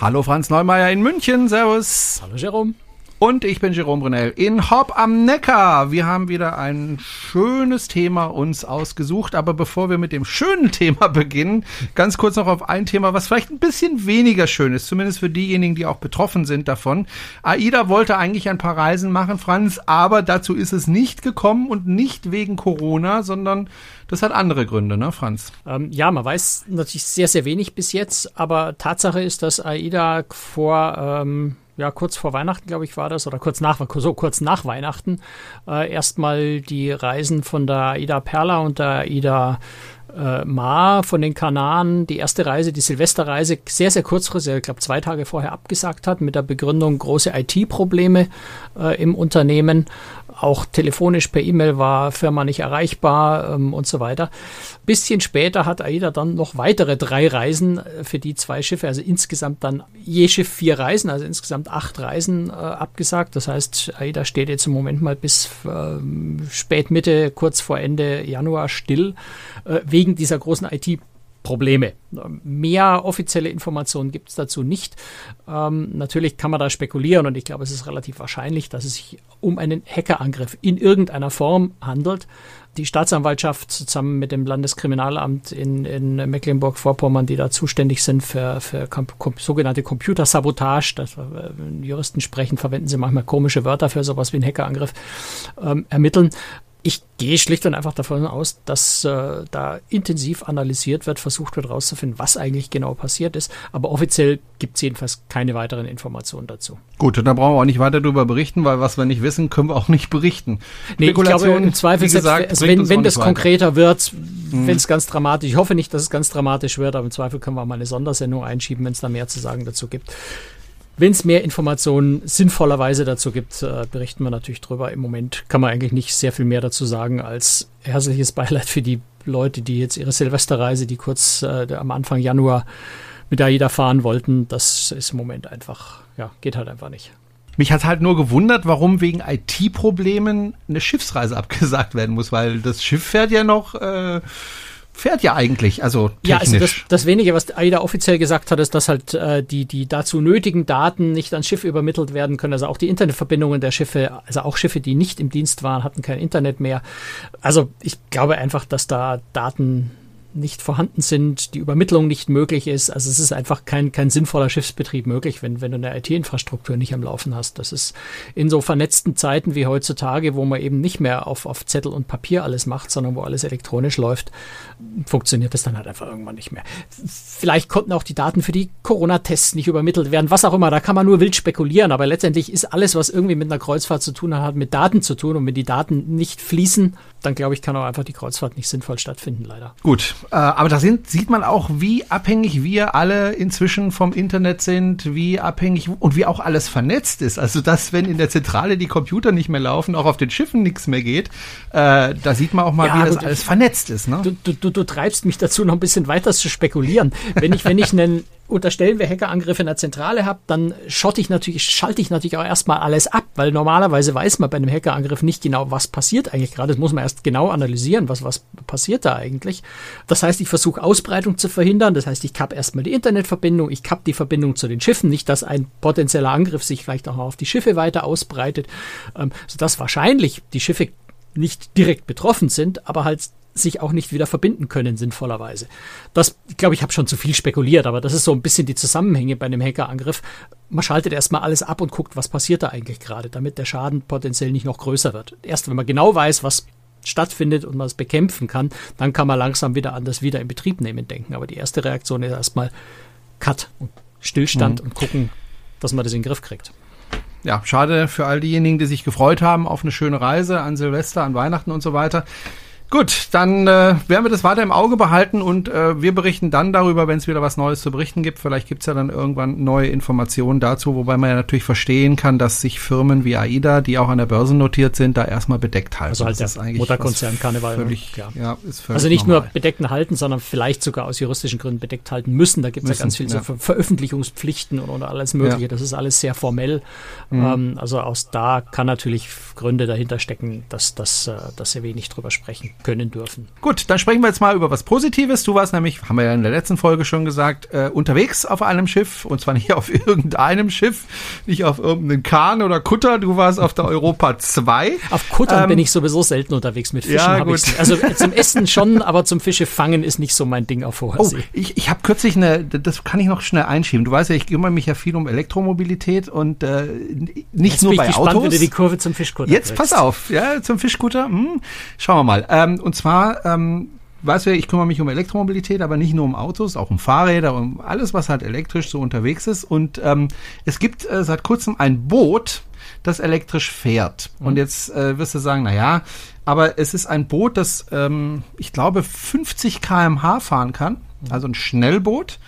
Hallo Franz Neumeier in München, Servus. Hallo Jerome. Und ich bin Jerome Brunel in Hopp am Neckar. Wir haben wieder ein schönes Thema uns ausgesucht. Aber bevor wir mit dem schönen Thema beginnen, ganz kurz noch auf ein Thema, was vielleicht ein bisschen weniger schön ist, zumindest für diejenigen, die auch betroffen sind davon. AIDA wollte eigentlich ein paar Reisen machen, Franz, aber dazu ist es nicht gekommen und nicht wegen Corona, sondern das hat andere Gründe, ne, Franz? Ähm, ja, man weiß natürlich sehr, sehr wenig bis jetzt, aber Tatsache ist, dass AIDA vor ähm, ja, kurz vor Weihnachten, glaube ich, war das, oder kurz nach, so kurz nach Weihnachten, äh, erstmal die Reisen von der Ida Perla und der Ida äh, Ma von den Kanaren, die erste Reise, die Silvesterreise, sehr, sehr kurzfristig, ich glaube zwei Tage vorher abgesagt hat, mit der Begründung große IT-Probleme äh, im Unternehmen auch telefonisch per E-Mail war Firma nicht erreichbar ähm, und so weiter. Bisschen später hat AIDA dann noch weitere drei Reisen äh, für die zwei Schiffe, also insgesamt dann je Schiff vier Reisen, also insgesamt acht Reisen äh, abgesagt. Das heißt, AIDA steht jetzt im Moment mal bis äh, spät Mitte, kurz vor Ende Januar still, äh, wegen dieser großen IT- Probleme. Mehr offizielle Informationen gibt es dazu nicht. Ähm, natürlich kann man da spekulieren und ich glaube, es ist relativ wahrscheinlich, dass es sich um einen Hackerangriff in irgendeiner Form handelt. Die Staatsanwaltschaft zusammen mit dem Landeskriminalamt in, in Mecklenburg-Vorpommern, die da zuständig sind für, für sogenannte Computersabotage, das äh, Juristen sprechen, verwenden sie manchmal komische Wörter für sowas wie einen Hackerangriff, ähm, ermitteln. Ich gehe schlicht und einfach davon aus, dass äh, da intensiv analysiert wird, versucht wird herauszufinden, was eigentlich genau passiert ist. Aber offiziell gibt es jedenfalls keine weiteren Informationen dazu. Gut, und da brauchen wir auch nicht weiter darüber berichten, weil was wir nicht wissen, können wir auch nicht berichten. Nee, ich glaube, im Zweifel, gesagt, selbst, also wenn, wenn das konkreter wird, hm. wenn es ganz dramatisch, ich hoffe nicht, dass es ganz dramatisch wird, aber im Zweifel können wir auch mal eine Sondersendung einschieben, wenn es da mehr zu sagen dazu gibt. Wenn es mehr Informationen sinnvollerweise dazu gibt, äh, berichten wir natürlich drüber. Im Moment kann man eigentlich nicht sehr viel mehr dazu sagen als herzliches Beileid für die Leute, die jetzt ihre Silvesterreise, die kurz äh, am Anfang Januar mit AIDA fahren wollten. Das ist im Moment einfach, ja, geht halt einfach nicht. Mich hat halt nur gewundert, warum wegen IT-Problemen eine Schiffsreise abgesagt werden muss, weil das Schiff fährt ja noch. Äh fährt ja eigentlich, also technisch. Ja, also das, das Wenige, was AIDA offiziell gesagt hat, ist, dass halt äh, die, die dazu nötigen Daten nicht ans Schiff übermittelt werden können. Also auch die Internetverbindungen der Schiffe, also auch Schiffe, die nicht im Dienst waren, hatten kein Internet mehr. Also ich glaube einfach, dass da Daten nicht vorhanden sind, die Übermittlung nicht möglich ist. Also es ist einfach kein, kein sinnvoller Schiffsbetrieb möglich, wenn, wenn du eine IT-Infrastruktur nicht am Laufen hast. Das ist in so vernetzten Zeiten wie heutzutage, wo man eben nicht mehr auf, auf Zettel und Papier alles macht, sondern wo alles elektronisch läuft, funktioniert das dann halt einfach irgendwann nicht mehr. Vielleicht konnten auch die Daten für die Corona-Tests nicht übermittelt werden, was auch immer. Da kann man nur wild spekulieren, aber letztendlich ist alles, was irgendwie mit einer Kreuzfahrt zu tun hat, mit Daten zu tun. Und wenn die Daten nicht fließen, dann glaube ich, kann auch einfach die Kreuzfahrt nicht sinnvoll stattfinden, leider. Gut, äh, aber da sind, sieht man auch, wie abhängig wir alle inzwischen vom Internet sind, wie abhängig und wie auch alles vernetzt ist. Also, dass, wenn in der Zentrale die Computer nicht mehr laufen, auch auf den Schiffen nichts mehr geht, äh, da sieht man auch mal, ja, wie das alles vernetzt ist. Ne? Du, du, du treibst mich dazu, noch ein bisschen weiter zu spekulieren. Wenn ich, wenn ich einen unterstellen wir Hackerangriffe in der Zentrale habe, dann schotte ich natürlich, schalte ich natürlich auch erstmal alles ab, weil normalerweise weiß man bei einem Hackerangriff nicht genau, was passiert eigentlich gerade. Das muss man erst genau analysieren, was, was passiert da eigentlich. Das heißt, ich versuche Ausbreitung zu verhindern. Das heißt, ich kapp erstmal die Internetverbindung, ich kapp die Verbindung zu den Schiffen, nicht, dass ein potenzieller Angriff sich vielleicht auch auf die Schiffe weiter ausbreitet, ähm, sodass wahrscheinlich die Schiffe nicht direkt betroffen sind, aber halt sich auch nicht wieder verbinden können, sinnvollerweise. Das, glaube ich, habe schon zu viel spekuliert, aber das ist so ein bisschen die Zusammenhänge bei einem Hackerangriff. Man schaltet erstmal alles ab und guckt, was passiert da eigentlich gerade, damit der Schaden potenziell nicht noch größer wird. Erst wenn man genau weiß, was stattfindet und man es bekämpfen kann, dann kann man langsam wieder an das wieder in Betrieb nehmen denken. Aber die erste Reaktion ist erstmal Cut und Stillstand mhm. und gucken, dass man das in den Griff kriegt ja, schade für all diejenigen, die sich gefreut haben auf eine schöne Reise an Silvester, an Weihnachten und so weiter. Gut, dann äh, werden wir das weiter im Auge behalten und äh, wir berichten dann darüber, wenn es wieder was Neues zu berichten gibt. Vielleicht gibt's ja dann irgendwann neue Informationen dazu, wobei man ja natürlich verstehen kann, dass sich Firmen wie AIDA, die auch an der Börse notiert sind, da erstmal bedeckt halten. Also halt das der Mutterkonzern Karneval. Ne? Völlig, ja. ja ist völlig also nicht normal. nur bedeckten halten, sondern vielleicht sogar aus juristischen Gründen bedeckt halten müssen. Da gibt's müssen, ja ganz viele ja. so Ver Veröffentlichungspflichten und, und alles Mögliche. Ja. Das ist alles sehr formell. Mhm. Ähm, also aus da kann natürlich Gründe dahinter stecken, dass, dass, äh, dass sie wenig drüber sprechen können dürfen. Gut, dann sprechen wir jetzt mal über was Positives. Du warst nämlich, haben wir ja in der letzten Folge schon gesagt, äh, unterwegs auf einem Schiff und zwar nicht auf irgendeinem Schiff, nicht auf irgendeinem Kahn oder Kutter. Du warst auf der Europa 2. Auf Kuttern ähm, bin ich sowieso selten unterwegs mit Fischen. Ja, gut. Also zum Essen schon, aber zum Fische fangen ist nicht so mein Ding auf hoher oh, Ich, ich habe kürzlich eine, das kann ich noch schnell einschieben. Du weißt ja, ich kümmere mich ja viel um Elektromobilität und äh, nicht Jetzt nur bei gespannt, Autos. Wenn du die Kurve zum Fischkutter Jetzt pass auf, ja, zum Fischkutter. Hm, schauen wir mal. Ähm, und zwar, ähm, weißt du, ich kümmere mich um Elektromobilität, aber nicht nur um Autos, auch um Fahrräder, um alles, was halt elektrisch so unterwegs ist. Und ähm, es gibt äh, seit kurzem ein Boot, das elektrisch fährt. Mhm. Und jetzt äh, wirst du sagen, na ja, aber es ist ein Boot, das, ähm, ich glaube, 50 kmh fahren kann, mhm. also ein Schnellboot,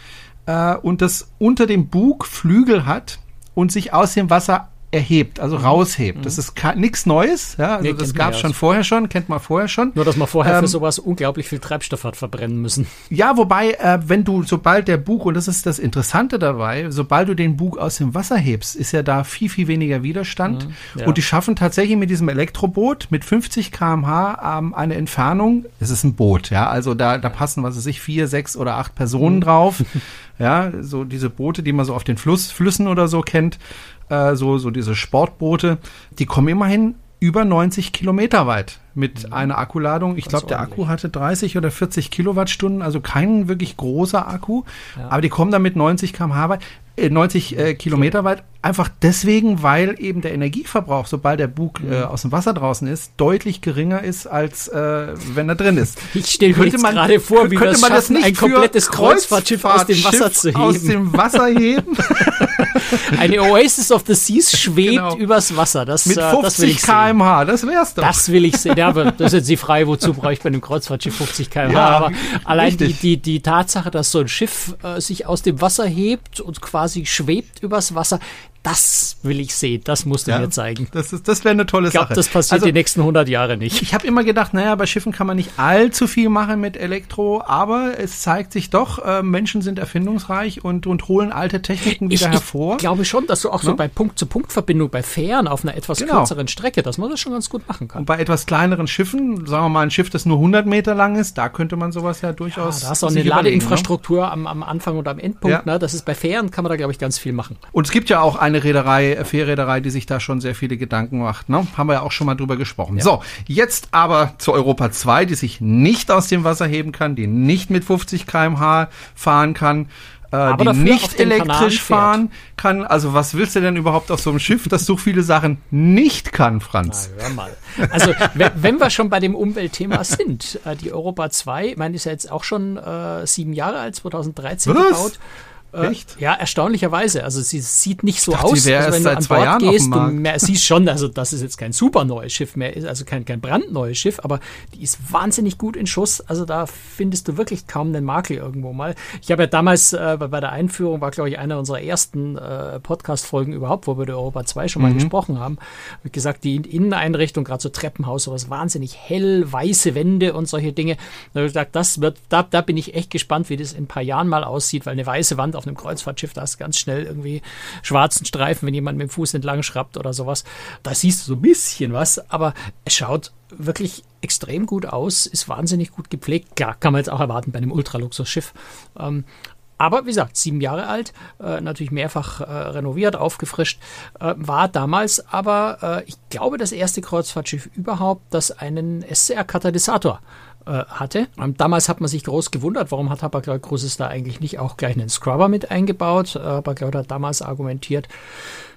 äh, und das unter dem Bug Flügel hat und sich aus dem Wasser erhebt, also mhm. raushebt. Mhm. Das ist nichts Neues, ja, also nee, das gab es schon vorher schon, kennt man vorher schon. Nur, dass man vorher ähm, für sowas unglaublich viel Treibstoff hat verbrennen müssen. Ja, wobei, äh, wenn du, sobald der Bug, und das ist das Interessante dabei, sobald du den Bug aus dem Wasser hebst, ist ja da viel, viel weniger Widerstand. Mhm, ja. Und die schaffen tatsächlich mit diesem Elektroboot mit 50 kmh ähm, eine Entfernung, es ist ein Boot, ja, also da, da passen, was weiß ich, vier, sechs oder acht Personen mhm. drauf. ja, so diese Boote, die man so auf den Fluss, Flüssen oder so kennt äh, so, so diese Sportboote, die kommen immerhin über 90 Kilometer weit mit mhm. einer Akkuladung. Ich glaube, der Akku hatte 30 oder 40 Kilowattstunden, also kein wirklich großer Akku, ja. aber die kommen dann mit 90 km/h weit. 90 äh, Kilometer weit. Einfach deswegen, weil eben der Energieverbrauch, sobald der Bug äh, mhm. aus dem Wasser draußen ist, deutlich geringer ist, als äh, wenn er drin ist. Ich stelle mir jetzt gerade vor, wie könnte man das nicht ein komplettes Kreuzfahrtschiff aus dem Wasser zu heben. Aus dem Wasser heben. Eine Oasis of the Seas schwebt genau. übers Wasser. Das, Mit 50 äh, km/h, das wär's doch. Das will ich sehen. Ja, aber das ist jetzt die Frage, wozu brauche ich bei einem Kreuzfahrtschiff 50 km/h? Ja, aber allein die, die, die Tatsache, dass so ein Schiff äh, sich aus dem Wasser hebt und quasi schwebt übers Wasser. Das will ich sehen, das musst du ja, mir zeigen. Das, das wäre eine tolle ich glaub, Sache. Das passiert also, die nächsten 100 Jahre nicht. Ich habe immer gedacht, naja, bei Schiffen kann man nicht allzu viel machen mit Elektro, aber es zeigt sich doch, äh, Menschen sind erfindungsreich und, und holen alte Techniken wieder ich, hervor. Ich glaube schon, dass du auch ja? so ne? bei Punkt-zu-Punkt-Verbindung, bei Fähren auf einer etwas genau. kürzeren Strecke, dass man das schon ganz gut machen kann. Und bei etwas kleineren Schiffen, sagen wir mal ein Schiff, das nur 100 Meter lang ist, da könnte man sowas ja durchaus. Ja, da hast du auch eine ne? Ladeinfrastruktur ne? am, am Anfang und am Endpunkt. Ja. Ne? Das ist bei Fähren kann man da, glaube ich, ganz viel machen. Und es gibt ja auch eine Reederei, Fährreederei, die sich da schon sehr viele Gedanken macht. Ne? Haben wir ja auch schon mal drüber gesprochen. Ja. So, jetzt aber zu Europa 2, die sich nicht aus dem Wasser heben kann, die nicht mit 50 kmh fahren kann. Äh, die nicht elektrisch fahren kann. Also was willst du denn überhaupt auf so einem Schiff, das so viele Sachen nicht kann, Franz? Na, hör mal. Also wenn wir schon bei dem Umweltthema sind, äh, die Europa 2, ich meine, ist ja jetzt auch schon äh, sieben Jahre alt, 2013 was? gebaut. Äh, Echt? ja, erstaunlicherweise. Also sie sieht nicht so dachte, aus, also wenn du an Bord Jahren gehst, du mehr, siehst schon, also das ist jetzt kein super neues Schiff mehr, ist also kein, kein brandneues Schiff, aber die ist wahnsinnig gut in Schuss. Also da findest du wirklich kaum einen Makel irgendwo mal. Ich habe ja damals äh, bei der Einführung, war glaube ich einer unserer ersten äh, Podcast-Folgen überhaupt, wo wir über Europa 2 schon mal mhm. gesprochen haben, wie gesagt, die Inneneinrichtung, gerade so Treppenhaus, sowas wahnsinnig hell, weiße Wände und solche Dinge. Da habe ich gesagt, das wird, da, da bin ich echt gespannt, wie das in ein paar Jahren mal aussieht, weil eine weiße Wand auf auf einem Kreuzfahrtschiff, da hast du ganz schnell irgendwie schwarzen Streifen, wenn jemand mit dem Fuß entlang schrappt oder sowas. Da siehst du so ein bisschen was, aber es schaut wirklich extrem gut aus, ist wahnsinnig gut gepflegt. Klar, kann man jetzt auch erwarten bei einem Ultraluxusschiff. Ähm, aber wie gesagt, sieben Jahre alt, äh, natürlich mehrfach äh, renoviert, aufgefrischt, äh, war damals aber, äh, ich glaube, das erste Kreuzfahrtschiff überhaupt, das einen SCR-Katalysator äh, hatte. Und damals hat man sich groß gewundert, warum hat Hapag-Lloyd Cruises da eigentlich nicht auch gleich einen Scrubber mit eingebaut. Äh, Hapag-Lloyd hat damals argumentiert,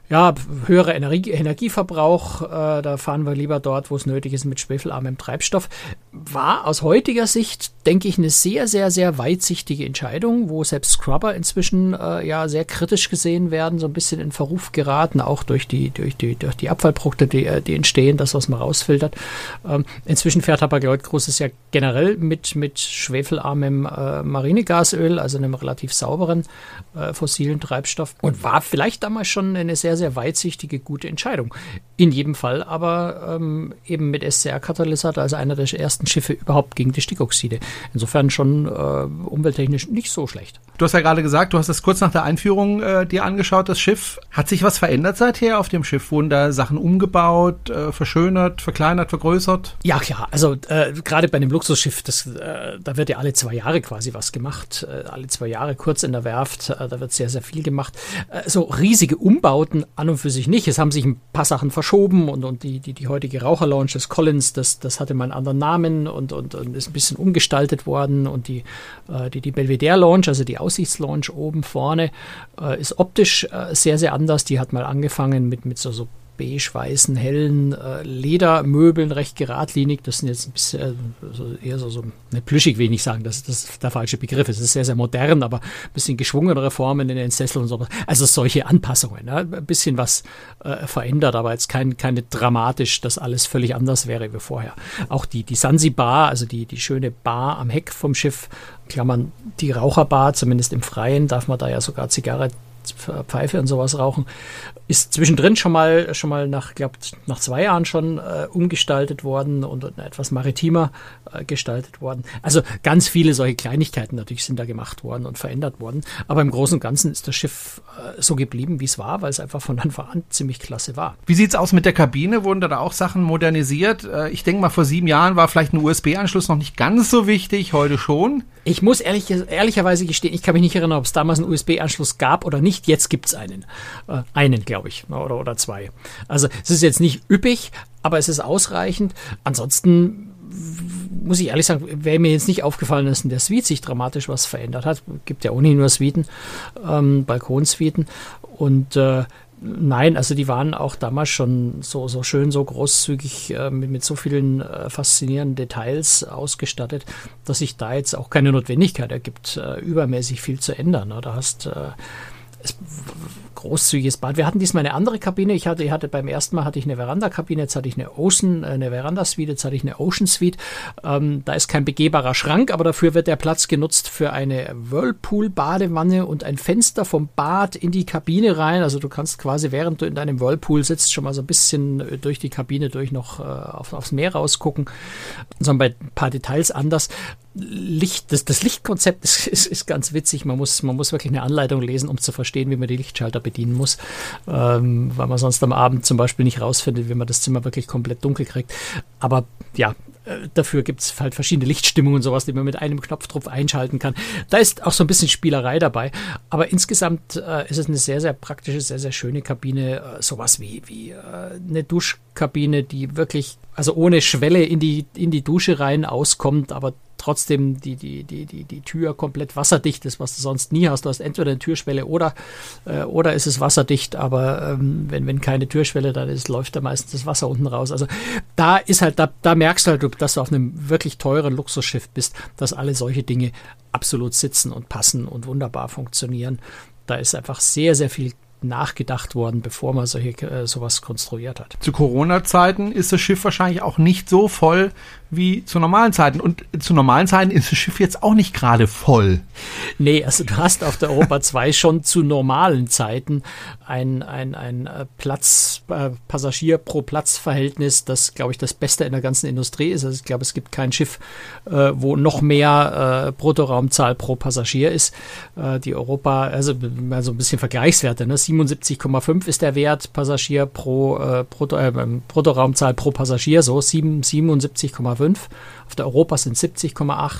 ja, höherer Energie, Energieverbrauch, äh, da fahren wir lieber dort, wo es nötig ist, mit schwefelarmem Treibstoff. War aus heutiger Sicht, denke ich, eine sehr, sehr, sehr weitsichtige Entscheidung, wo selbst Scrubber inzwischen äh, ja sehr kritisch gesehen werden, so ein bisschen in Verruf geraten, auch durch die, durch die, durch die Abfallprodukte, die, äh, die entstehen, das, was man rausfiltert. Ähm, inzwischen fährt Hapag-Lloyd Großes ja generell mit, mit schwefelarmem äh, Marinegasöl, also einem relativ sauberen äh, fossilen Treibstoff und war vielleicht damals schon eine sehr sehr, sehr weitsichtige, gute Entscheidung. In jedem Fall aber ähm, eben mit SCR-Katalysator als einer der ersten Schiffe überhaupt gegen die Stickoxide. Insofern schon äh, umwelttechnisch nicht so schlecht. Du hast ja gerade gesagt, du hast es kurz nach der Einführung äh, dir angeschaut, das Schiff. Hat sich was verändert seither auf dem Schiff? Wurden da Sachen umgebaut, äh, verschönert, verkleinert, vergrößert? Ja, klar. Also äh, gerade bei einem Luxusschiff, das, äh, da wird ja alle zwei Jahre quasi was gemacht. Äh, alle zwei Jahre kurz in der Werft, äh, da wird sehr, sehr viel gemacht. So riesige Umbauten an und für sich nicht. Es haben sich ein paar Sachen verschoben und, und die, die, die heutige Raucherlounge des Collins, das, das hatte mal einen anderen Namen und, und, und ist ein bisschen umgestaltet worden und die, die, die Belvedere Lounge, also die Aussichtslounge oben vorne, äh, ist optisch äh, sehr, sehr anders. Die hat mal angefangen mit, mit so, so beige-weißen, hellen äh, Ledermöbeln, recht geradlinig. Das sind jetzt ein bisschen äh, so eher so, so nicht plüschig, will ich sagen, das, das ist der falsche Begriff. Es ist sehr, sehr modern, aber ein bisschen geschwungenere Formen in den Sesseln und so. Also solche Anpassungen, ne? ein bisschen was äh, verändert, aber jetzt kein, keine dramatisch, dass alles völlig anders wäre wie vorher. Auch die, die Sansibar, also die, die schöne Bar am Heck vom Schiff, Klammern, die Raucherbar, zumindest im Freien, darf man da ja sogar Zigarre Pfeife und sowas rauchen, ist zwischendrin schon mal schon mal nach glaube nach zwei Jahren schon äh, umgestaltet worden und, und etwas maritimer äh, gestaltet worden. Also ganz viele solche Kleinigkeiten natürlich sind da gemacht worden und verändert worden. Aber im Großen und Ganzen ist das Schiff äh, so geblieben, wie es war, weil es einfach von Anfang an ziemlich klasse war. Wie sieht's aus mit der Kabine? Wurden da auch Sachen modernisiert? Äh, ich denke mal, vor sieben Jahren war vielleicht ein USB-Anschluss noch nicht ganz so wichtig, heute schon. Ich muss ehrlich, ehrlicherweise gestehen, ich kann mich nicht erinnern, ob es damals einen USB-Anschluss gab oder nicht. Jetzt gibt es einen. Äh, einen, glaube ich, oder, oder zwei. Also es ist jetzt nicht üppig, aber es ist ausreichend. Ansonsten muss ich ehrlich sagen, wäre mir jetzt nicht aufgefallen, dass in der Suite sich dramatisch was verändert hat. Gibt ja ohnehin nur Suiten, ähm, Balkonsuiten. Und äh, Nein, also die waren auch damals schon so, so schön, so großzügig äh, mit, mit so vielen äh, faszinierenden Details ausgestattet, dass sich da jetzt auch keine Notwendigkeit ergibt, äh, übermäßig viel zu ändern. Ne? Da hast äh, großzügiges Bad. Wir hatten diesmal eine andere Kabine. Ich hatte, ich hatte beim ersten Mal hatte ich eine Veranda-Kabine, jetzt hatte ich eine Ocean, äh, eine Veranda-Suite, jetzt hatte ich eine Ocean-Suite. Ähm, da ist kein begehbarer Schrank, aber dafür wird der Platz genutzt für eine Whirlpool-Badewanne und ein Fenster vom Bad in die Kabine rein. Also du kannst quasi, während du in deinem Whirlpool sitzt, schon mal so ein bisschen äh, durch die Kabine durch noch äh, auf, aufs Meer rausgucken. Sondern bei ein paar Details anders. Licht, das, das Lichtkonzept ist, ist, ist, ganz witzig. Man muss, man muss wirklich eine Anleitung lesen, um zu verstehen, wie man die Lichtschalter bedienen muss, ähm, weil man sonst am Abend zum Beispiel nicht rausfindet, wie man das Zimmer wirklich komplett dunkel kriegt. Aber ja, äh, dafür gibt es halt verschiedene Lichtstimmungen und sowas, die man mit einem Knopfdruck einschalten kann. Da ist auch so ein bisschen Spielerei dabei. Aber insgesamt äh, ist es eine sehr, sehr praktische, sehr, sehr schöne Kabine. Äh, sowas wie, wie äh, eine Duschkabine, die wirklich, also ohne Schwelle in die, in die Dusche rein auskommt, aber trotzdem die, die, die, die, die Tür komplett wasserdicht ist, was du sonst nie hast. Du hast entweder eine Türschwelle oder, äh, oder ist es wasserdicht, aber ähm, wenn, wenn keine Türschwelle da ist, läuft da meistens das Wasser unten raus. Also da ist halt, da, da merkst du halt, dass du auf einem wirklich teuren Luxusschiff bist, dass alle solche Dinge absolut sitzen und passen und wunderbar funktionieren. Da ist einfach sehr, sehr viel nachgedacht worden, bevor man solche, äh, sowas konstruiert hat. Zu Corona-Zeiten ist das Schiff wahrscheinlich auch nicht so voll, wie zu normalen Zeiten. Und zu normalen Zeiten ist das Schiff jetzt auch nicht gerade voll. Nee, also du hast auf der Europa 2 schon zu normalen Zeiten ein, ein, ein äh, Platz, äh, Passagier pro Platz-Verhältnis, das, glaube ich, das Beste in der ganzen Industrie ist. Also ich glaube, es gibt kein Schiff, äh, wo noch mehr äh, Bruttoraumzahl pro Passagier ist. Äh, die Europa, also mal ein bisschen Vergleichswerte, ne? 77,5 ist der Wert Passagier pro äh, Brutto, Bruttoraumzahl pro Passagier, so 77,5. 70,5. Auf der Europa sind 70,8.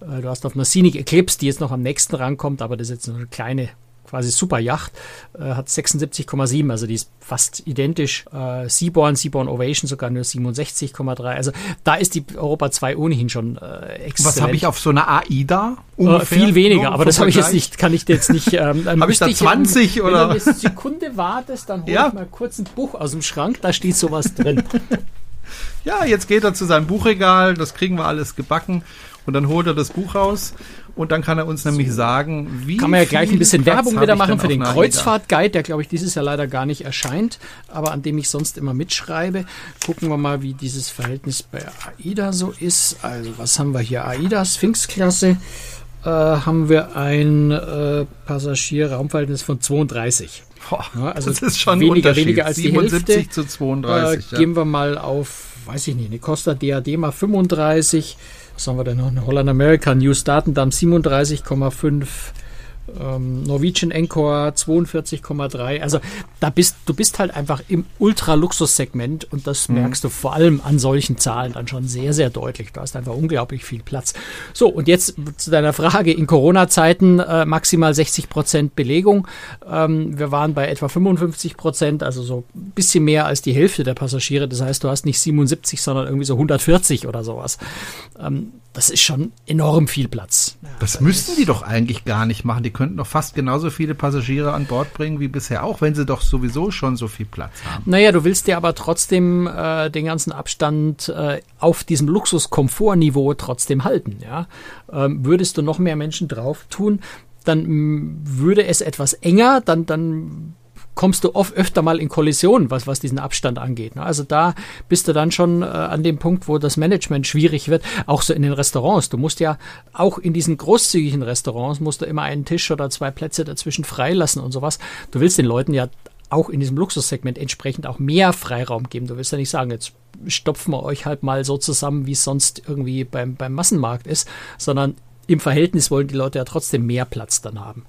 Äh, du hast auf einer Scenic Eclipse, die jetzt noch am nächsten rankommt, aber das ist jetzt eine kleine quasi Superjacht, äh, hat 76,7, also die ist fast identisch. Äh, Seaborn, Seaborn Ovation sogar nur 67,3. Also da ist die Europa 2 ohnehin schon äh, exzellent. Was habe ich auf so einer AIDA? Äh, viel weniger, aber das habe ich jetzt nicht, kann ich jetzt nicht. Ähm, habe ich da 20 ich, oder? Wenn du eine Sekunde wartest, dann hol ja. ich mal kurz ein Buch aus dem Schrank, da steht sowas drin. ja, jetzt geht er zu seinem Buchregal, das kriegen wir alles gebacken. Und dann holt er das Buch raus und dann kann er uns nämlich sagen, wie. Kann man ja gleich ein bisschen Platz Werbung wieder machen für den Kreuzfahrtguide, der glaube ich dieses Jahr leider gar nicht erscheint, aber an dem ich sonst immer mitschreibe. Gucken wir mal, wie dieses Verhältnis bei AIDA so ist. Also, was haben wir hier? AIDA Sphinx-Klasse. Äh, haben wir ein äh, Passagier-Raumverhältnis von 32. Boah, ja, also das ist schon weniger, weniger als 77 die Hälfte. zu 32. Äh, ja. Gehen wir mal auf, weiß ich nicht, eine Costa DAD mal 35. Was haben wir denn noch? Eine Holland American News Datendamm 37,5. Ähm, Norwegian Encore 42,3. Also da bist du bist halt einfach im Ultra-Luxus-Segment und das mhm. merkst du vor allem an solchen Zahlen dann schon sehr, sehr deutlich. Du hast einfach unglaublich viel Platz. So, und jetzt zu deiner Frage, in Corona-Zeiten äh, maximal 60 Prozent Belegung. Ähm, wir waren bei etwa 55 Prozent, also so ein bisschen mehr als die Hälfte der Passagiere. Das heißt, du hast nicht 77, sondern irgendwie so 140 oder sowas. Ähm, das ist schon enorm viel Platz. Das müssten die doch eigentlich gar nicht machen. Die könnten doch fast genauso viele Passagiere an Bord bringen wie bisher auch, wenn sie doch sowieso schon so viel Platz haben. Naja, du willst dir aber trotzdem äh, den ganzen Abstand äh, auf diesem Luxuskomfortniveau trotzdem halten. Ja? Ähm, würdest du noch mehr Menschen drauf tun, dann würde es etwas enger, dann, dann kommst du oft öfter mal in Kollision, was, was diesen Abstand angeht. Ne? Also da bist du dann schon äh, an dem Punkt, wo das Management schwierig wird. Auch so in den Restaurants. Du musst ja auch in diesen großzügigen Restaurants musst du immer einen Tisch oder zwei Plätze dazwischen freilassen und sowas. Du willst den Leuten ja auch in diesem Luxussegment entsprechend auch mehr Freiraum geben. Du willst ja nicht sagen, jetzt stopfen wir euch halt mal so zusammen, wie es sonst irgendwie beim, beim Massenmarkt ist, sondern im Verhältnis wollen die Leute ja trotzdem mehr Platz dann haben.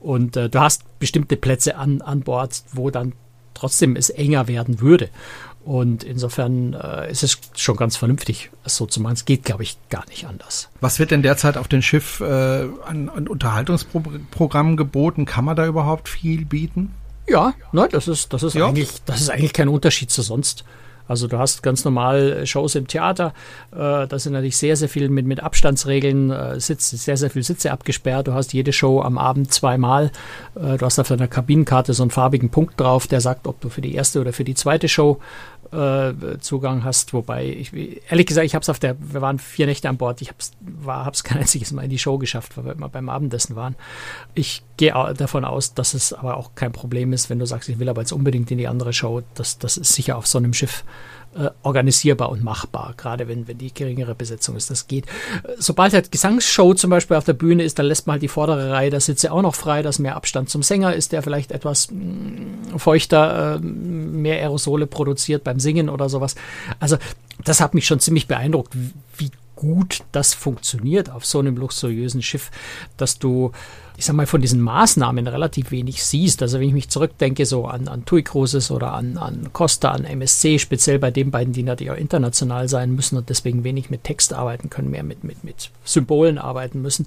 Und äh, du hast bestimmte Plätze an, an Bord, wo dann trotzdem es enger werden würde. Und insofern äh, ist es schon ganz vernünftig, es so zu machen. Es geht, glaube ich, gar nicht anders. Was wird denn derzeit auf dem Schiff äh, an, an Unterhaltungsprogrammen geboten? Kann man da überhaupt viel bieten? Ja, ne, das ist, das ist ja. eigentlich, das ist eigentlich kein Unterschied zu sonst. Also du hast ganz normal äh, Shows im Theater, äh, da sind natürlich sehr, sehr viel mit, mit Abstandsregeln, äh, Sitz, sehr, sehr viel Sitze abgesperrt. Du hast jede Show am Abend zweimal. Äh, du hast auf deiner Kabinenkarte so einen farbigen Punkt drauf, der sagt, ob du für die erste oder für die zweite Show Zugang hast. Wobei, ich, ehrlich gesagt, ich habe es auf der, wir waren vier Nächte an Bord, ich habe es kein einziges Mal in die Show geschafft, weil wir immer beim Abendessen waren. Ich gehe davon aus, dass es aber auch kein Problem ist, wenn du sagst, ich will aber jetzt unbedingt in die andere Show. Das, das ist sicher auf so einem Schiff äh, organisierbar und machbar, gerade wenn, wenn die geringere Besetzung ist. Das geht. Sobald halt Gesangsshow zum Beispiel auf der Bühne ist, dann lässt man halt die vordere Reihe der Sitze auch noch frei, dass mehr Abstand zum Sänger ist, der vielleicht etwas mh, mm, feuchter, äh, mehr Aerosole produziert beim Singen oder sowas. Also das hat mich schon ziemlich beeindruckt, wie gut das funktioniert auf so einem luxuriösen Schiff, dass du ich sag mal, von diesen Maßnahmen relativ wenig siehst. Also wenn ich mich zurückdenke, so an, an TUI Cruises oder an, an Costa, an MSC, speziell bei den beiden, die natürlich auch international sein müssen und deswegen wenig mit Text arbeiten können, mehr mit, mit, mit Symbolen arbeiten müssen,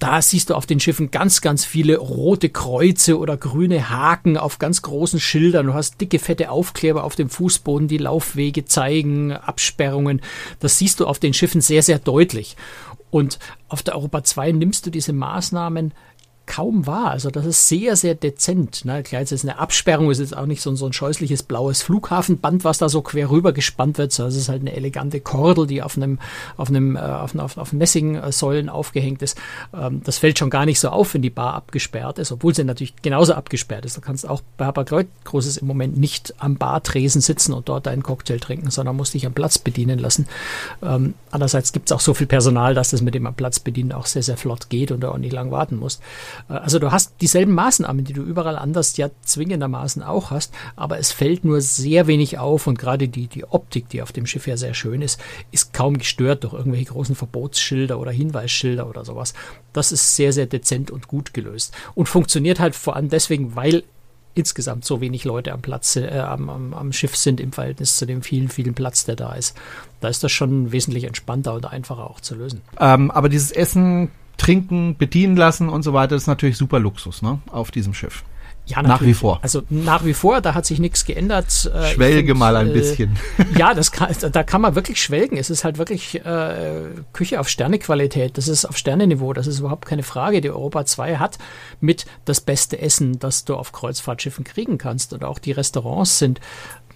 da siehst du auf den Schiffen ganz, ganz viele rote Kreuze oder grüne Haken auf ganz großen Schildern. Du hast dicke, fette Aufkleber auf dem Fußboden, die Laufwege zeigen, Absperrungen. Das siehst du auf den Schiffen sehr, sehr deutlich. Und auf der Europa 2 nimmst du diese Maßnahmen kaum wahr. Also das ist sehr, sehr dezent. Ne? Klar, jetzt ist eine Absperrung, ist jetzt auch nicht so, so ein scheußliches blaues Flughafenband, was da so quer rüber gespannt wird. So, das ist halt eine elegante Kordel, die auf einem, auf einem, äh, auf, auf, auf Messingsäulen aufgehängt ist. Ähm, das fällt schon gar nicht so auf, wenn die Bar abgesperrt ist, obwohl sie natürlich genauso abgesperrt ist. Du kannst auch bei Hapag Großes im Moment nicht am Bartresen sitzen und dort einen Cocktail trinken, sondern musst dich am Platz bedienen lassen. Ähm, andererseits gibt es auch so viel Personal, dass das mit dem am Platz bedienen auch sehr, sehr flott geht und du auch nicht lang warten musst. Also du hast dieselben Maßnahmen, die du überall anders ja zwingendermaßen auch hast, aber es fällt nur sehr wenig auf und gerade die, die Optik, die auf dem Schiff ja sehr schön ist, ist kaum gestört durch irgendwelche großen Verbotsschilder oder Hinweisschilder oder sowas. Das ist sehr, sehr dezent und gut gelöst und funktioniert halt vor allem deswegen, weil insgesamt so wenig Leute am Platz, äh, am, am, am, Schiff sind im Verhältnis zu dem vielen, vielen Platz, der da ist. Da ist das schon wesentlich entspannter und einfacher auch zu lösen. Ähm, aber dieses Essen trinken, bedienen lassen und so weiter, das ist natürlich super Luxus, ne? Auf diesem Schiff. Ja, natürlich. nach wie vor. Also nach wie vor, da hat sich nichts geändert. Äh, Schwelge find, mal ein äh, bisschen. ja, das kann, da kann man wirklich schwelgen. Es ist halt wirklich äh, Küche auf Sternequalität. Das ist auf Sterneniveau. Das ist überhaupt keine Frage. Die Europa 2 hat mit das beste Essen, das du auf Kreuzfahrtschiffen kriegen kannst. Und auch die Restaurants sind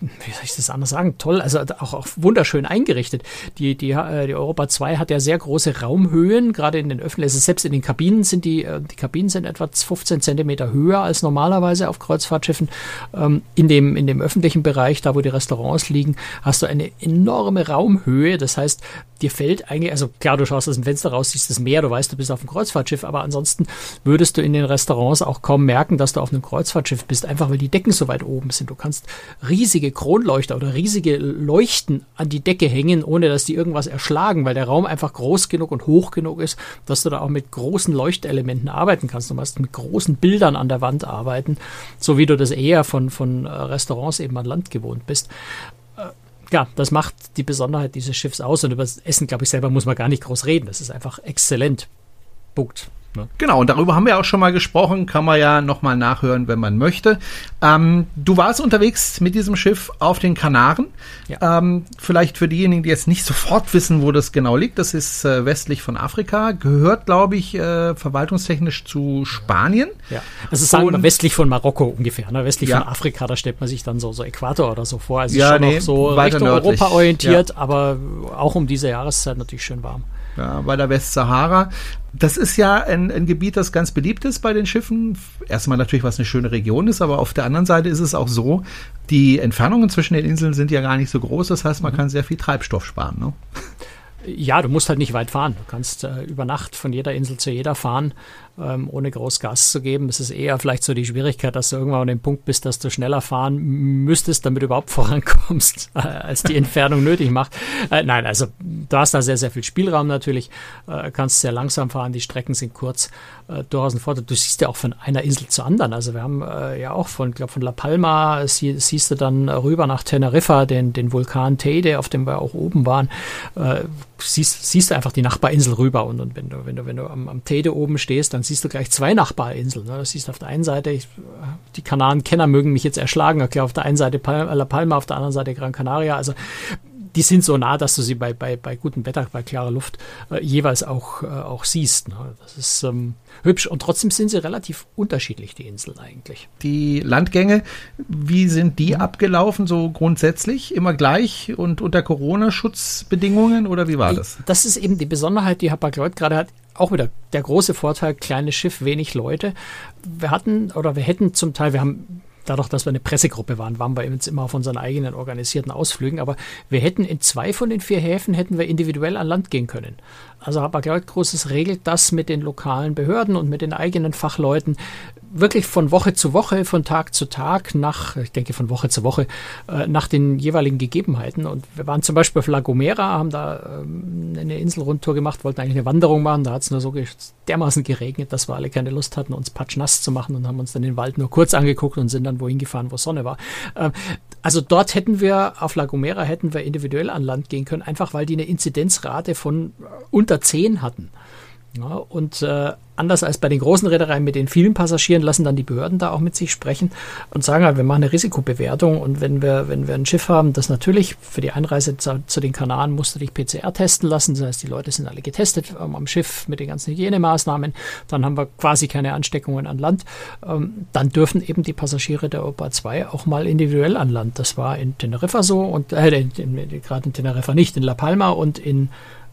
wie soll ich das anders sagen, toll, also auch, auch wunderschön eingerichtet. Die, die, äh, die Europa 2 hat ja sehr große Raumhöhen, gerade in den öffentlichen, also selbst in den Kabinen sind die, äh, die Kabinen sind etwa 15 Zentimeter höher als normalerweise auf Kreuzfahrtschiffen. Ähm, in, dem, in dem öffentlichen Bereich, da wo die Restaurants liegen, hast du eine enorme Raumhöhe. Das heißt, dir fällt eigentlich, also klar, du schaust aus dem Fenster raus, siehst das Meer, du weißt, du bist auf einem Kreuzfahrtschiff, aber ansonsten würdest du in den Restaurants auch kaum merken, dass du auf einem Kreuzfahrtschiff bist, einfach weil die Decken so weit oben sind. Du kannst riesige Kronleuchter oder riesige Leuchten an die Decke hängen, ohne dass die irgendwas erschlagen, weil der Raum einfach groß genug und hoch genug ist, dass du da auch mit großen Leuchtelementen arbeiten kannst. Du musst mit großen Bildern an der Wand arbeiten, so wie du das eher von, von äh, Restaurants eben an Land gewohnt bist ja, das macht die Besonderheit dieses Schiffs aus. Und über das Essen, glaube ich, selber muss man gar nicht groß reden. Das ist einfach exzellent. Punkt. Ne? Genau, und darüber haben wir auch schon mal gesprochen, kann man ja nochmal nachhören, wenn man möchte. Ähm, du warst unterwegs mit diesem Schiff auf den Kanaren. Ja. Ähm, vielleicht für diejenigen, die jetzt nicht sofort wissen, wo das genau liegt, das ist äh, westlich von Afrika, gehört, glaube ich, äh, verwaltungstechnisch zu Spanien. Ja, also sagen wir westlich von Marokko ungefähr, ne? westlich ja. von Afrika, da stellt man sich dann so, so Äquator oder so vor. Also ja, schon nee, so Richtung nördlich. Europa orientiert, ja. aber auch um diese Jahreszeit natürlich schön warm ja, bei der Westsahara. Das ist ja ein, ein Gebiet, das ganz beliebt ist bei den Schiffen. Erstmal natürlich, was eine schöne Region ist, aber auf der anderen Seite ist es auch so, die Entfernungen zwischen den Inseln sind ja gar nicht so groß. Das heißt, man mhm. kann sehr viel Treibstoff sparen. Ne? Ja, du musst halt nicht weit fahren. Du kannst äh, über Nacht von jeder Insel zu jeder fahren ähm, ohne groß Gas zu geben. Es ist eher vielleicht so die Schwierigkeit, dass du irgendwann an dem Punkt bist, dass du schneller fahren müsstest, damit du überhaupt vorankommst, äh, als die Entfernung nötig macht. Äh, nein, also du hast da sehr, sehr viel Spielraum natürlich, äh, kannst sehr langsam fahren, die Strecken sind kurz, äh, durchaus ein Vorteil. Du siehst ja auch von einer Insel zur anderen. Also wir haben äh, ja auch von, glaube von La Palma sie, siehst du dann rüber nach Teneriffa, den, den Vulkan Teide, auf dem wir auch oben waren. Äh, siehst, siehst du einfach die Nachbarinsel rüber und, und wenn du, wenn du, wenn du am, am Teide oben stehst, dann siehst du gleich zwei Nachbarinseln. Ne? Das siehst du auf der einen Seite, ich, die Kanaren-Kenner mögen mich jetzt erschlagen, okay, auf der einen Seite La Palma, auf der anderen Seite Gran Canaria. Also die sind so nah, dass du sie bei, bei, bei gutem Wetter, bei klarer Luft äh, jeweils auch, äh, auch siehst. Ne? Das ist ähm, hübsch und trotzdem sind sie relativ unterschiedlich, die Inseln eigentlich. Die Landgänge, wie sind die mhm. abgelaufen, so grundsätzlich? Immer gleich und unter Corona-Schutzbedingungen oder wie war das? Das ist eben die Besonderheit, die Hapag-Lloyd gerade hat auch wieder der große Vorteil, kleines Schiff, wenig Leute. Wir hatten oder wir hätten zum Teil, wir haben dadurch, dass wir eine Pressegruppe waren, waren wir jetzt immer auf unseren eigenen organisierten Ausflügen. Aber wir hätten in zwei von den vier Häfen hätten wir individuell an Land gehen können. Also Hapag-Lloyd Großes regelt das mit den lokalen Behörden und mit den eigenen Fachleuten wirklich von Woche zu Woche, von Tag zu Tag, nach, ich denke von Woche zu Woche, äh, nach den jeweiligen Gegebenheiten. Und wir waren zum Beispiel auf La Gomera, haben da ähm, eine Inselrundtour gemacht, wollten eigentlich eine Wanderung machen. Da hat es nur so dermaßen geregnet, dass wir alle keine Lust hatten, uns patschnass zu machen und haben uns dann den Wald nur kurz angeguckt und sind dann wohin gefahren, wo Sonne war. Ähm, also dort hätten wir, auf La Gomera hätten wir individuell an Land gehen können, einfach weil die eine Inzidenzrate von unter 10 hatten. Ja, und äh, anders als bei den großen Reedereien mit den vielen Passagieren lassen dann die Behörden da auch mit sich sprechen und sagen halt, wir machen eine Risikobewertung und wenn wir, wenn wir ein Schiff haben, das natürlich für die Einreise zu, zu den Kanaren musst du dich PCR testen lassen, das heißt, die Leute sind alle getestet ähm, am Schiff mit den ganzen Hygienemaßnahmen, dann haben wir quasi keine Ansteckungen an Land, ähm, dann dürfen eben die Passagiere der Opa 2 auch mal individuell an Land. Das war in Teneriffa so und äh, gerade in Teneriffa nicht, in La Palma und in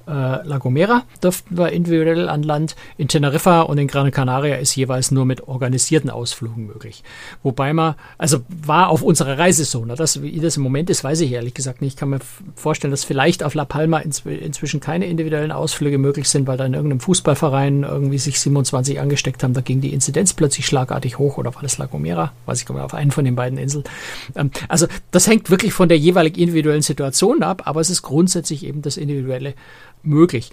äh, La Gomera durften wir individuell an Land. In Teneriffa und in Gran Canaria ist jeweils nur mit organisierten Ausflügen möglich. Wobei man, also war auf unserer Reise so. Ne? Das, wie das im Moment ist, weiß ich ehrlich gesagt nicht. Ich kann mir vorstellen, dass vielleicht auf La Palma inzw inzwischen keine individuellen Ausflüge möglich sind, weil da in irgendeinem Fußballverein irgendwie sich 27 angesteckt haben. Da ging die Inzidenz plötzlich schlagartig hoch oder war das La Gomera? Weiß ich gar nicht, auf einen von den beiden Inseln. Ähm, also das hängt wirklich von der jeweilig individuellen Situation ab, aber es ist grundsätzlich eben das individuelle möglich.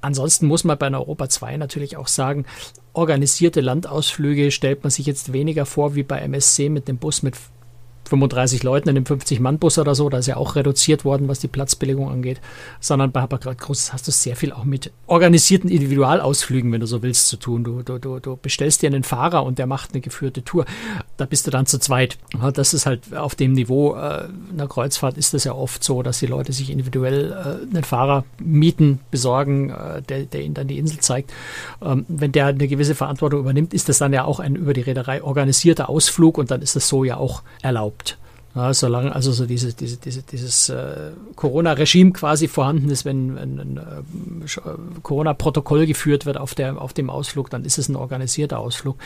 Ansonsten muss man bei einer Europa 2 natürlich auch sagen, organisierte Landausflüge stellt man sich jetzt weniger vor wie bei MSC mit dem Bus mit 35 Leuten in einem 50-Mann-Bus oder so, da ist ja auch reduziert worden, was die Platzbelegung angeht, sondern bei Hapag Großes hast du sehr viel auch mit organisierten Individualausflügen, wenn du so willst, zu tun. Du, du, du, du bestellst dir einen Fahrer und der macht eine geführte Tour. Da bist du dann zu zweit. Das ist halt auf dem Niveau äh, einer Kreuzfahrt ist das ja oft so, dass die Leute sich individuell äh, einen Fahrer mieten, besorgen, äh, der, der ihnen dann die Insel zeigt. Ähm, wenn der eine gewisse Verantwortung übernimmt, ist das dann ja auch ein über die Reederei organisierter Ausflug und dann ist das so ja auch erlaubt erlaubt. Ja, solange also so diese, diese, diese, dieses äh, Corona-Regime quasi vorhanden ist, wenn, wenn ein äh, Corona-Protokoll geführt wird auf, der, auf dem Ausflug, dann ist es ein organisierter Ausflug.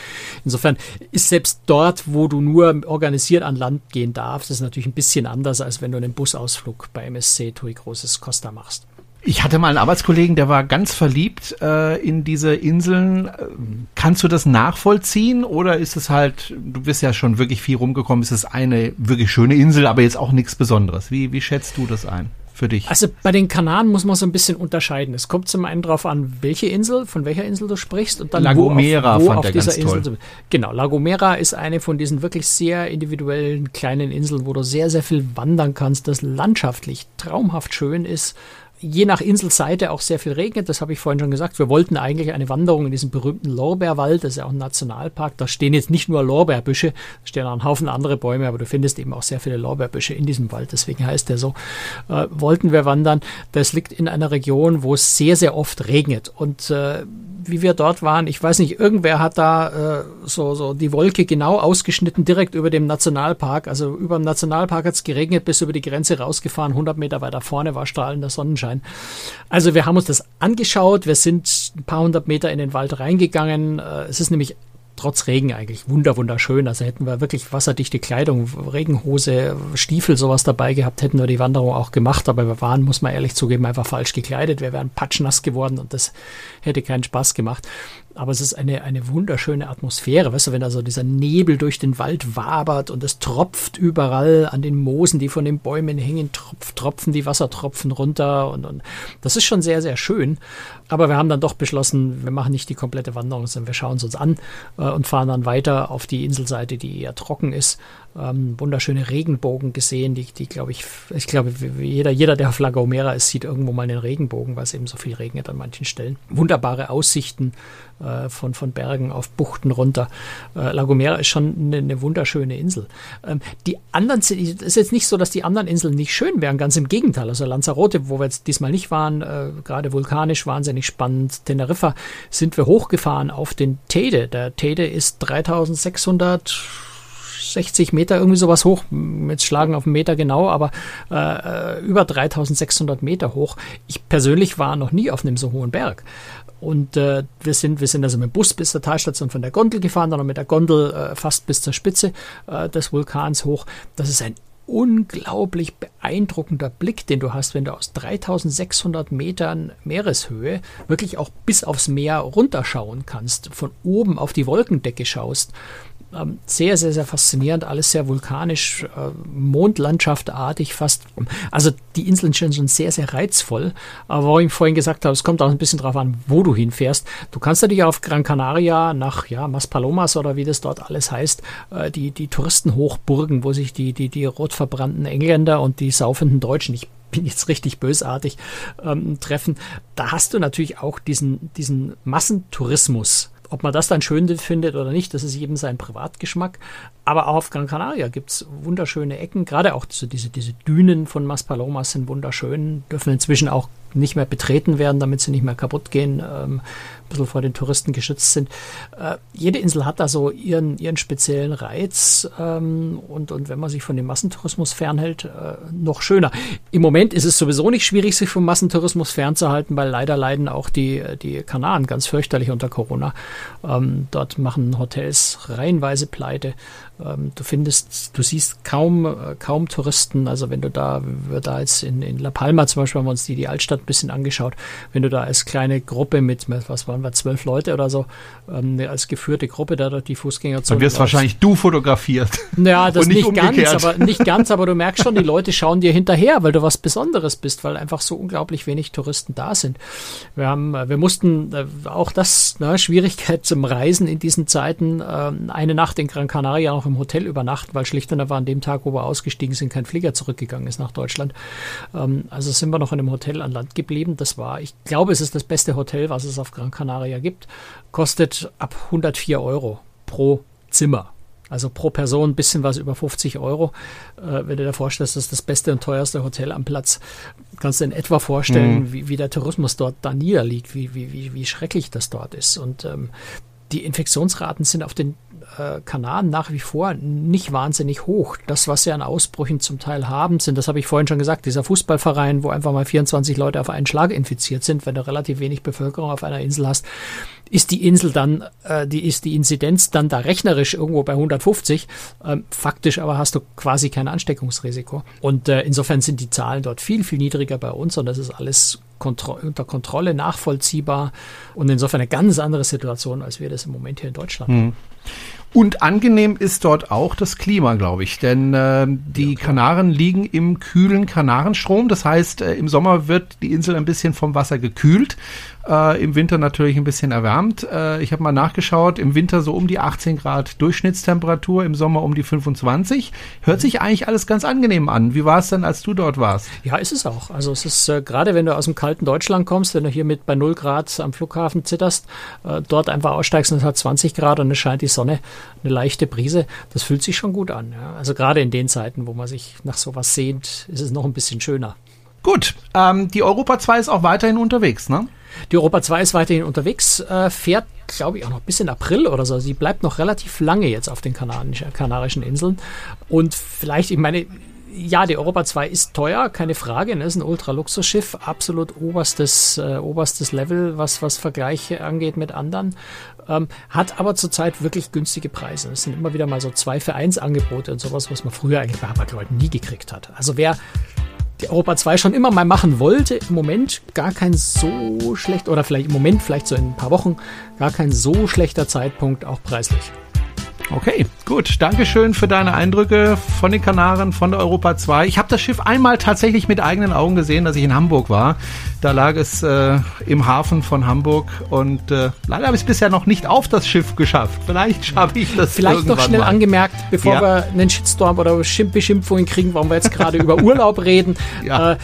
Insofern ist selbst dort, wo du nur organisiert an Land gehen darfst, ist natürlich ein bisschen anders, als wenn du einen Busausflug bei MSC TUI Großes Costa machst. Ich hatte mal einen Arbeitskollegen, der war ganz verliebt äh, in diese Inseln. Kannst du das nachvollziehen oder ist es halt, du bist ja schon wirklich viel rumgekommen, ist es eine wirklich schöne Insel, aber jetzt auch nichts Besonderes? Wie, wie schätzt du das ein? für dich? Also bei den Kanaren muss man so ein bisschen unterscheiden. Es kommt zum einen darauf an, welche Insel, von welcher Insel du sprichst und dann Lagomera wo auf, wo fand auf dieser Insel. Toll. Genau, Lagomera ist eine von diesen wirklich sehr individuellen kleinen Inseln, wo du sehr, sehr viel wandern kannst, das landschaftlich traumhaft schön ist je nach Inselseite auch sehr viel regnet. Das habe ich vorhin schon gesagt. Wir wollten eigentlich eine Wanderung in diesem berühmten Lorbeerwald. Das ist ja auch ein Nationalpark. Da stehen jetzt nicht nur Lorbeerbüsche, da stehen auch ein Haufen andere Bäume, aber du findest eben auch sehr viele Lorbeerbüsche in diesem Wald. Deswegen heißt der so. Äh, wollten wir wandern. Das liegt in einer Region, wo es sehr, sehr oft regnet. Und äh, wie wir dort waren, ich weiß nicht, irgendwer hat da äh, so, so die Wolke genau ausgeschnitten, direkt über dem Nationalpark. Also über dem Nationalpark hat es geregnet, bis über die Grenze rausgefahren. 100 Meter weiter vorne war strahlender Sonnenschein. Also wir haben uns das angeschaut. Wir sind ein paar hundert Meter in den Wald reingegangen. Äh, es ist nämlich trotz Regen eigentlich wunder wunderschön. Also hätten wir wirklich wasserdichte Kleidung, Regenhose, Stiefel, sowas dabei gehabt, hätten wir die Wanderung auch gemacht. Aber wir waren, muss man ehrlich zugeben, einfach falsch gekleidet. Wir wären patschnass geworden und das hätte keinen Spaß gemacht aber es ist eine, eine wunderschöne Atmosphäre, weißt du, wenn also dieser Nebel durch den Wald wabert und es tropft überall an den Moosen, die von den Bäumen hängen, tropf, tropfen die Wassertropfen runter und, und das ist schon sehr, sehr schön. Aber wir haben dann doch beschlossen, wir machen nicht die komplette Wanderung, sondern wir schauen es uns an äh, und fahren dann weiter auf die Inselseite, die eher trocken ist ähm, wunderschöne Regenbogen gesehen, die, die glaube ich, ich glaube, jeder, jeder, der auf La Gomera ist, sieht irgendwo mal einen Regenbogen, weil es eben so viel regnet an manchen Stellen. Wunderbare Aussichten äh, von, von Bergen auf Buchten runter. Äh, La Gomera ist schon eine, eine wunderschöne Insel. Ähm, die anderen, es ist jetzt nicht so, dass die anderen Inseln nicht schön wären, ganz im Gegenteil. Also Lanzarote, wo wir jetzt diesmal nicht waren, äh, gerade vulkanisch wahnsinnig spannend. Teneriffa sind wir hochgefahren auf den Tede. Der Tede ist 3600 60 Meter, irgendwie sowas hoch. Jetzt schlagen auf einen Meter genau, aber äh, über 3600 Meter hoch. Ich persönlich war noch nie auf einem so hohen Berg. Und äh, wir sind, wir sind also mit dem Bus bis zur Talstation von der Gondel gefahren, dann mit der Gondel äh, fast bis zur Spitze äh, des Vulkans hoch. Das ist ein unglaublich beeindruckender Blick, den du hast, wenn du aus 3600 Metern Meereshöhe wirklich auch bis aufs Meer runterschauen kannst, von oben auf die Wolkendecke schaust sehr, sehr, sehr faszinierend, alles sehr vulkanisch, äh, Mondlandschaftartig fast. Also die Inseln sind schon sehr, sehr reizvoll. Aber wo ich vorhin gesagt habe, es kommt auch ein bisschen drauf an, wo du hinfährst. Du kannst natürlich auf Gran Canaria nach ja, Maspalomas oder wie das dort alles heißt, äh, die, die Touristenhochburgen, wo sich die, die, die rotverbrannten Engländer und die saufenden Deutschen, ich bin jetzt richtig bösartig, ähm, treffen. Da hast du natürlich auch diesen, diesen Massentourismus ob man das dann schön findet oder nicht, das ist jedem sein Privatgeschmack. Aber auch auf Gran Canaria gibt es wunderschöne Ecken. Gerade auch so diese, diese Dünen von Maspalomas sind wunderschön, dürfen inzwischen auch nicht mehr betreten werden, damit sie nicht mehr kaputt gehen, ähm, ein bisschen vor den Touristen geschützt sind. Äh, jede Insel hat da so ihren, ihren speziellen Reiz ähm, und, und wenn man sich von dem Massentourismus fernhält, äh, noch schöner. Im Moment ist es sowieso nicht schwierig, sich vom Massentourismus fernzuhalten, weil leider leiden auch die, die Kanaren ganz fürchterlich unter Corona. Ähm, dort machen Hotels reihenweise pleite. Ähm, du findest, du siehst kaum, äh, kaum Touristen. Also wenn du da, wir da jetzt in, in La Palma zum Beispiel haben wir uns die, die Altstadt ein bisschen angeschaut, wenn du da als kleine Gruppe mit, was waren wir, zwölf Leute oder so, ähm, als geführte Gruppe da durch die Fußgängerzone. Dann wirst wahrscheinlich du fotografiert. Ja, das nicht, nicht ganz, aber nicht ganz, aber du merkst schon, die Leute schauen dir hinterher, weil du was Besonderes bist, weil einfach so unglaublich wenig Touristen da sind. Wir haben, wir mussten äh, auch das, ne, Schwierigkeit zum Reisen in diesen Zeiten, äh, eine Nacht in Gran Canaria noch im Hotel übernachten, weil schlicht und einfach an dem Tag, wo wir ausgestiegen sind, kein Flieger zurückgegangen ist nach Deutschland. Ähm, also sind wir noch in einem Hotel an Land geblieben. Das war, ich glaube, es ist das beste Hotel, was es auf Gran Canaria gibt. Kostet ab 104 Euro pro Zimmer. Also pro Person ein bisschen was über 50 Euro. Äh, wenn du dir vorstellst, das ist das beste und teuerste Hotel am Platz, kannst du in etwa vorstellen, mhm. wie, wie, der Tourismus dort da niederliegt, wie, wie, wie, wie schrecklich das dort ist. Und ähm, die Infektionsraten sind auf den äh, Kanaren nach wie vor nicht wahnsinnig hoch. Das, was sie an Ausbrüchen zum Teil haben, sind, das habe ich vorhin schon gesagt, dieser Fußballverein, wo einfach mal 24 Leute auf einen Schlag infiziert sind, wenn du relativ wenig Bevölkerung auf einer Insel hast, ist die Insel dann, äh, die ist die Inzidenz dann da rechnerisch irgendwo bei 150. Ähm, faktisch aber hast du quasi kein Ansteckungsrisiko. Und äh, insofern sind die Zahlen dort viel, viel niedriger bei uns und das ist alles Kontro unter Kontrolle, nachvollziehbar und insofern eine ganz andere Situation, als wir das im Moment hier in Deutschland haben. Hm. Und angenehm ist dort auch das Klima, glaube ich. Denn äh, die ja, Kanaren liegen im kühlen Kanarenstrom. Das heißt, äh, im Sommer wird die Insel ein bisschen vom Wasser gekühlt äh, im Winter natürlich ein bisschen erwärmt. Äh, ich habe mal nachgeschaut, im Winter so um die 18 Grad Durchschnittstemperatur, im Sommer um die 25. Hört sich eigentlich alles ganz angenehm an. Wie war es denn, als du dort warst? Ja, ist es auch. Also es ist äh, gerade, wenn du aus dem kalten Deutschland kommst, wenn du hier mit bei 0 Grad am Flughafen zitterst, äh, dort einfach aussteigst und es hat 20 Grad und es scheint die Sonne, eine leichte Brise, das fühlt sich schon gut an. Ja. Also gerade in den Zeiten, wo man sich nach sowas sehnt, ist es noch ein bisschen schöner. Gut, ähm, die Europa 2 ist auch weiterhin unterwegs, ne? Die Europa 2 ist weiterhin unterwegs, äh, fährt, glaube ich, auch noch bis in April oder so. Sie bleibt noch relativ lange jetzt auf den Kanarischen Inseln. Und vielleicht, ich meine, ja, die Europa 2 ist teuer, keine Frage. Ne? Ist ein Ultraluxusschiff, absolut oberstes, äh, oberstes Level, was, was Vergleiche angeht mit anderen. Ähm, hat aber zurzeit wirklich günstige Preise. Es sind immer wieder mal so zwei für eins Angebote und sowas, was man früher eigentlich bei Habak-Leuten nie gekriegt hat. Also wer Europa 2 schon immer mal machen wollte. Im Moment gar kein so schlecht, oder vielleicht im Moment, vielleicht so in ein paar Wochen, gar kein so schlechter Zeitpunkt, auch preislich. Okay, gut. Dankeschön für deine Eindrücke von den Kanaren, von der Europa 2. Ich habe das Schiff einmal tatsächlich mit eigenen Augen gesehen, dass ich in Hamburg war. Da lag es äh, im Hafen von Hamburg und äh, leider habe ich es bisher noch nicht auf das Schiff geschafft. Vielleicht schaffe ich das Vielleicht noch schnell mal. angemerkt, bevor ja. wir einen Shitstorm oder Beschimpfungen kriegen, warum wir jetzt gerade über Urlaub reden. Ja. Äh,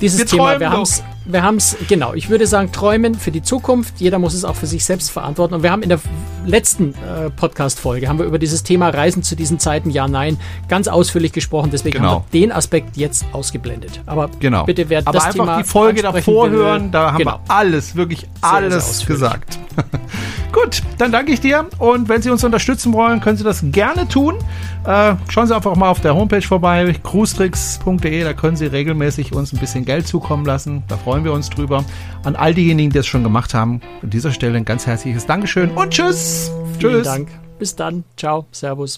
dieses wir Thema, wir haben es wir haben es, genau, ich würde sagen, träumen für die Zukunft. Jeder muss es auch für sich selbst verantworten. Und wir haben in der letzten äh, Podcast-Folge, haben wir über dieses Thema Reisen zu diesen Zeiten, ja, nein, ganz ausführlich gesprochen. Deswegen genau. haben wir den Aspekt jetzt ausgeblendet. Aber genau. bitte, wer Aber das einfach Thema die Folge davor will, hören, da haben genau. wir alles, wirklich alles gesagt. Gut, dann danke ich dir. Und wenn Sie uns unterstützen wollen, können Sie das gerne tun. Äh, schauen Sie einfach mal auf der Homepage vorbei, cruestricks.de. Da können Sie regelmäßig uns ein bisschen Geld zukommen lassen. Da freuen wir uns drüber. An all diejenigen, die es schon gemacht haben, an dieser Stelle ein ganz herzliches Dankeschön und tschüss. Vielen tschüss. Dank. Bis dann. Ciao. Servus.